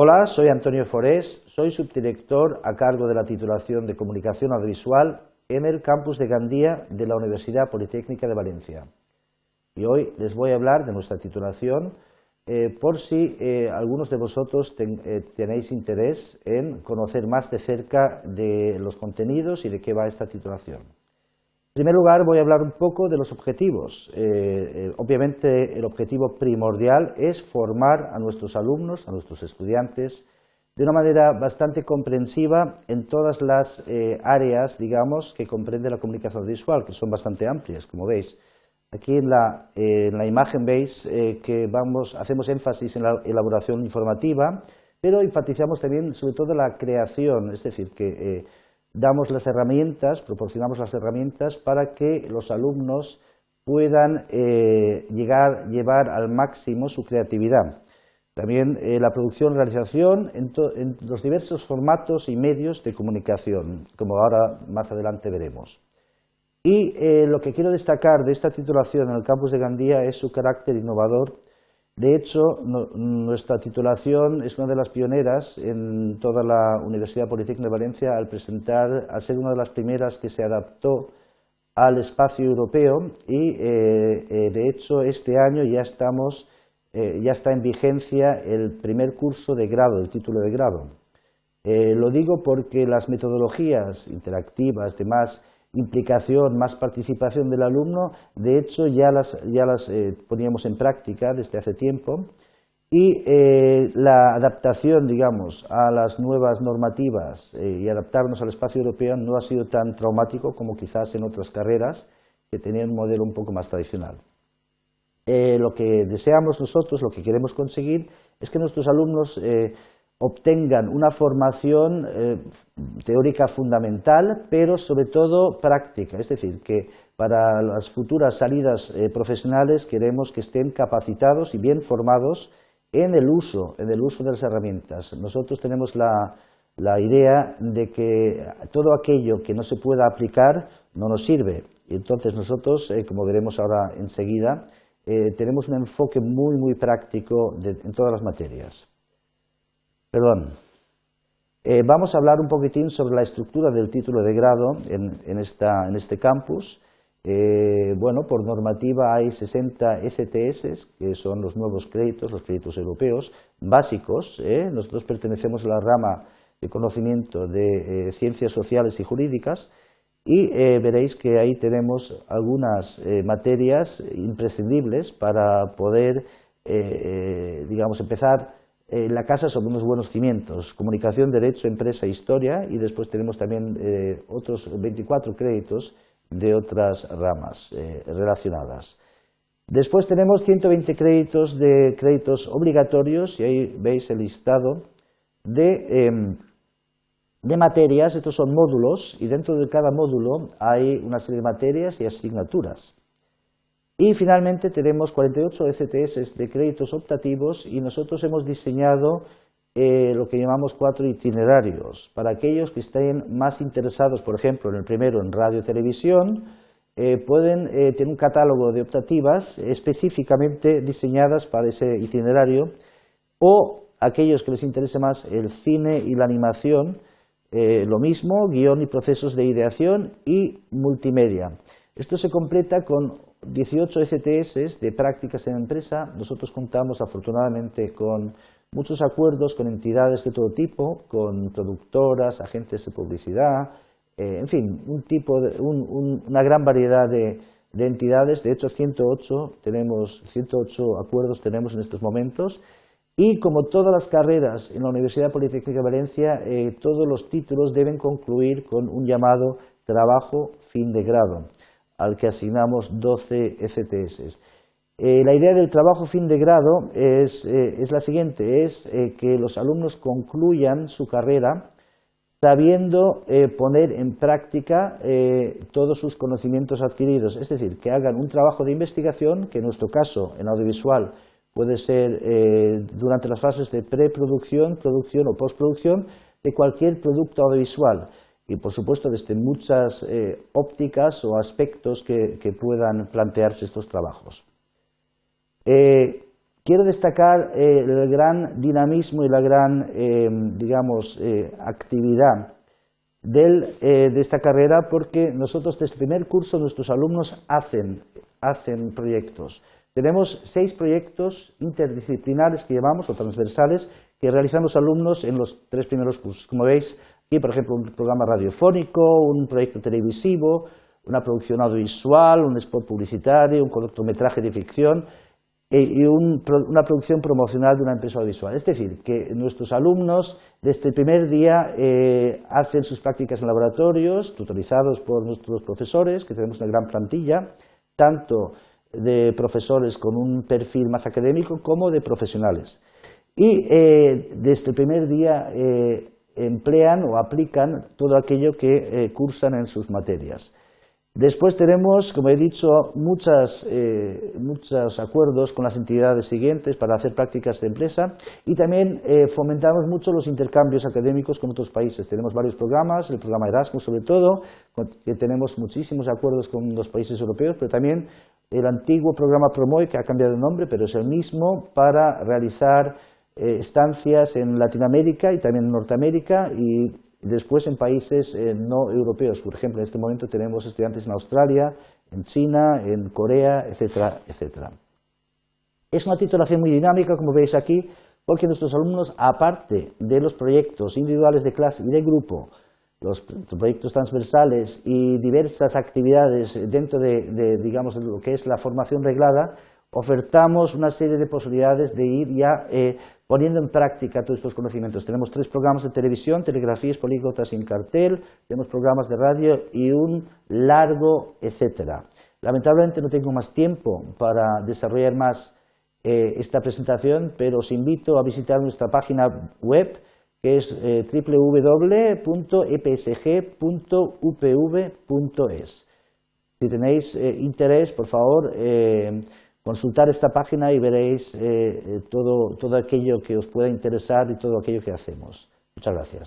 Hola, soy Antonio Forés, soy subdirector a cargo de la titulación de Comunicación Audiovisual en el campus de Gandía de la Universidad Politécnica de Valencia. Y hoy les voy a hablar de nuestra titulación eh, por si eh, algunos de vosotros eh, tenéis interés en conocer más de cerca de los contenidos y de qué va esta titulación. En primer lugar, voy a hablar un poco de los objetivos. obviamente, el objetivo primordial es formar a nuestros alumnos, a nuestros estudiantes, de una manera bastante comprensiva en todas las áreas, digamos, que comprende la comunicación visual, que son bastante amplias, como veis. Aquí en la, imagen veis eh, que vamos, hacemos énfasis en la elaboración informativa, pero enfatizamos también sobre todo la creación, es decir, que eh, damos las herramientas, proporcionamos las herramientas para que los alumnos puedan eh, llegar, llevar al máximo su creatividad. También la producción realización en, en los diversos formatos y medios de comunicación, como ahora más adelante veremos. Y eh, lo que quiero destacar de esta titulación en el campus de Gandía es su carácter innovador. De hecho, nuestra titulación es una de las pioneras en toda la Universidad Politécnica de Valencia al presentar, al ser una de las primeras que se adaptó al espacio europeo y, eh, eh, de hecho, este año ya estamos, ya está en vigencia el primer curso de grado, el título de grado. lo digo porque las metodologías interactivas, demás, implicación, más participación del alumno, de hecho ya las, ya las eh, poníamos en práctica desde hace tiempo y eh, la adaptación, digamos, a las nuevas normativas eh, y adaptarnos al espacio europeo no ha sido tan traumático como quizás en otras carreras que tenían un modelo un poco más tradicional. lo que deseamos nosotros, lo que queremos conseguir, es que nuestros alumnos obtengan una formación eh, teórica fundamental, pero sobre todo práctica, es decir, que para las futuras salidas eh, profesionales queremos que estén capacitados y bien formados en el uso, uso de las herramientas. Nosotros tenemos la, idea de que todo aquello que no se pueda aplicar no nos sirve. Y entonces nosotros, eh, como veremos ahora enseguida, tenemos un enfoque muy, muy práctico en todas las materias. Perdón. Eh, vamos a hablar un poquitín sobre la estructura del título de grado en, este campus. Eh, bueno, por normativa hay 60 ECTS, que son los nuevos créditos, los créditos europeos, básicos. ¿eh? Nosotros pertenecemos a la rama de conocimiento de ciencias sociales y jurídicas y veréis que ahí tenemos algunas materias imprescindibles para poder, digamos, empezar eh, la casa sobre unos buenos cimientos, comunicación, derecho, empresa, historia, y después tenemos también eh, otros 24 créditos de otras ramas eh, relacionadas. Después tenemos 120 créditos de créditos obligatorios, y ahí veis el listado de, em, de materias, estos son módulos, y dentro de cada módulo hay una serie de materias y asignaturas. Y finalmente tenemos 48 ECTS de créditos optativos y nosotros hemos diseñado eh, lo que llamamos cuatro itinerarios. Para aquellos que estén más interesados, por ejemplo, en el primero en radio y televisión, eh, pueden eh, tener un catálogo de optativas específicamente diseñadas para ese itinerario o aquellos que les interese más el cine y la animación, lo mismo, guion y procesos de ideación y multimedia. Esto se completa con 18 ECTS de prácticas en empresa. Nosotros contamos afortunadamente con muchos acuerdos con entidades de todo tipo, con productoras, agentes de publicidad, eh, en fin, un tipo una gran variedad de, entidades. De hecho, 108, tenemos, 108 acuerdos tenemos en estos momentos. Y como todas las carreras en la Universidad Politécnica de Valencia, eh, todos los títulos deben concluir con un llamado trabajo fin de grado al que asignamos 12 STS. Eh, la idea del trabajo fin de grado es, eh, la siguiente, es eh, que los alumnos concluyan su carrera sabiendo poner en práctica todos sus conocimientos adquiridos, es decir, que hagan un trabajo de investigación, que en nuestro caso, en audiovisual, puede ser durante las fases de preproducción, producción o postproducción, de cualquier producto audiovisual y por supuesto desde muchas eh, ópticas o aspectos que, puedan plantearse estos trabajos. Eh, quiero destacar el gran dinamismo y la gran, digamos, actividad de esta carrera porque nosotros desde el primer curso nuestros alumnos hacen, hacen proyectos. Tenemos seis proyectos interdisciplinares que llamamos o transversales que realizan los alumnos en los tres primeros cursos. Como veis, aquí por ejemplo un programa radiofónico, un proyecto televisivo, una producción audiovisual, un spot publicitario, un cortometraje de ficción e, y una producción promocional de una empresa audiovisual. Es decir, que nuestros alumnos desde el primer día eh, hacen sus prácticas en laboratorios, tutorizados por nuestros profesores, que tenemos una gran plantilla, tanto de profesores con un perfil más académico como de profesionales. Y eh, desde el primer día eh, emplean o aplican todo aquello que cursan en sus materias. Después tenemos, como he dicho, eh, muchos acuerdos con las entidades siguientes para hacer prácticas de empresa y también eh, fomentamos mucho los intercambios académicos con otros países. Tenemos varios programas, el programa Erasmus sobre todo, que tenemos muchísimos acuerdos con los países europeos, pero también el antiguo programa Promoy, que ha cambiado de nombre, pero es el mismo, para realizar eh, estancias en Latinoamérica y también en Norteamérica y después en países eh, no europeos. Por ejemplo, en este momento tenemos estudiantes en Australia, en China, en Corea, etcétera, etcétera. Es una titulación muy dinámica, como veis aquí, porque nuestros alumnos, aparte de los proyectos individuales de clase y de grupo, los proyectos transversales y diversas actividades dentro de, digamos, lo que es la formación reglada, ofertamos una serie de posibilidades de ir ya eh, poniendo en práctica todos estos conocimientos. Tenemos tres programas de televisión, telegrafías políglotas sin cartel, tenemos programas de radio y un largo etcétera. Lamentablemente no tengo más tiempo para desarrollar más eh, esta presentación, pero os invito a visitar nuestra página web que es eh, www.epsg.upv.es. Si tenéis interés, por favor, consultar esta página y veréis eh, eh, todo, todo aquello que os pueda interesar y todo aquello que hacemos. Muchas gracias.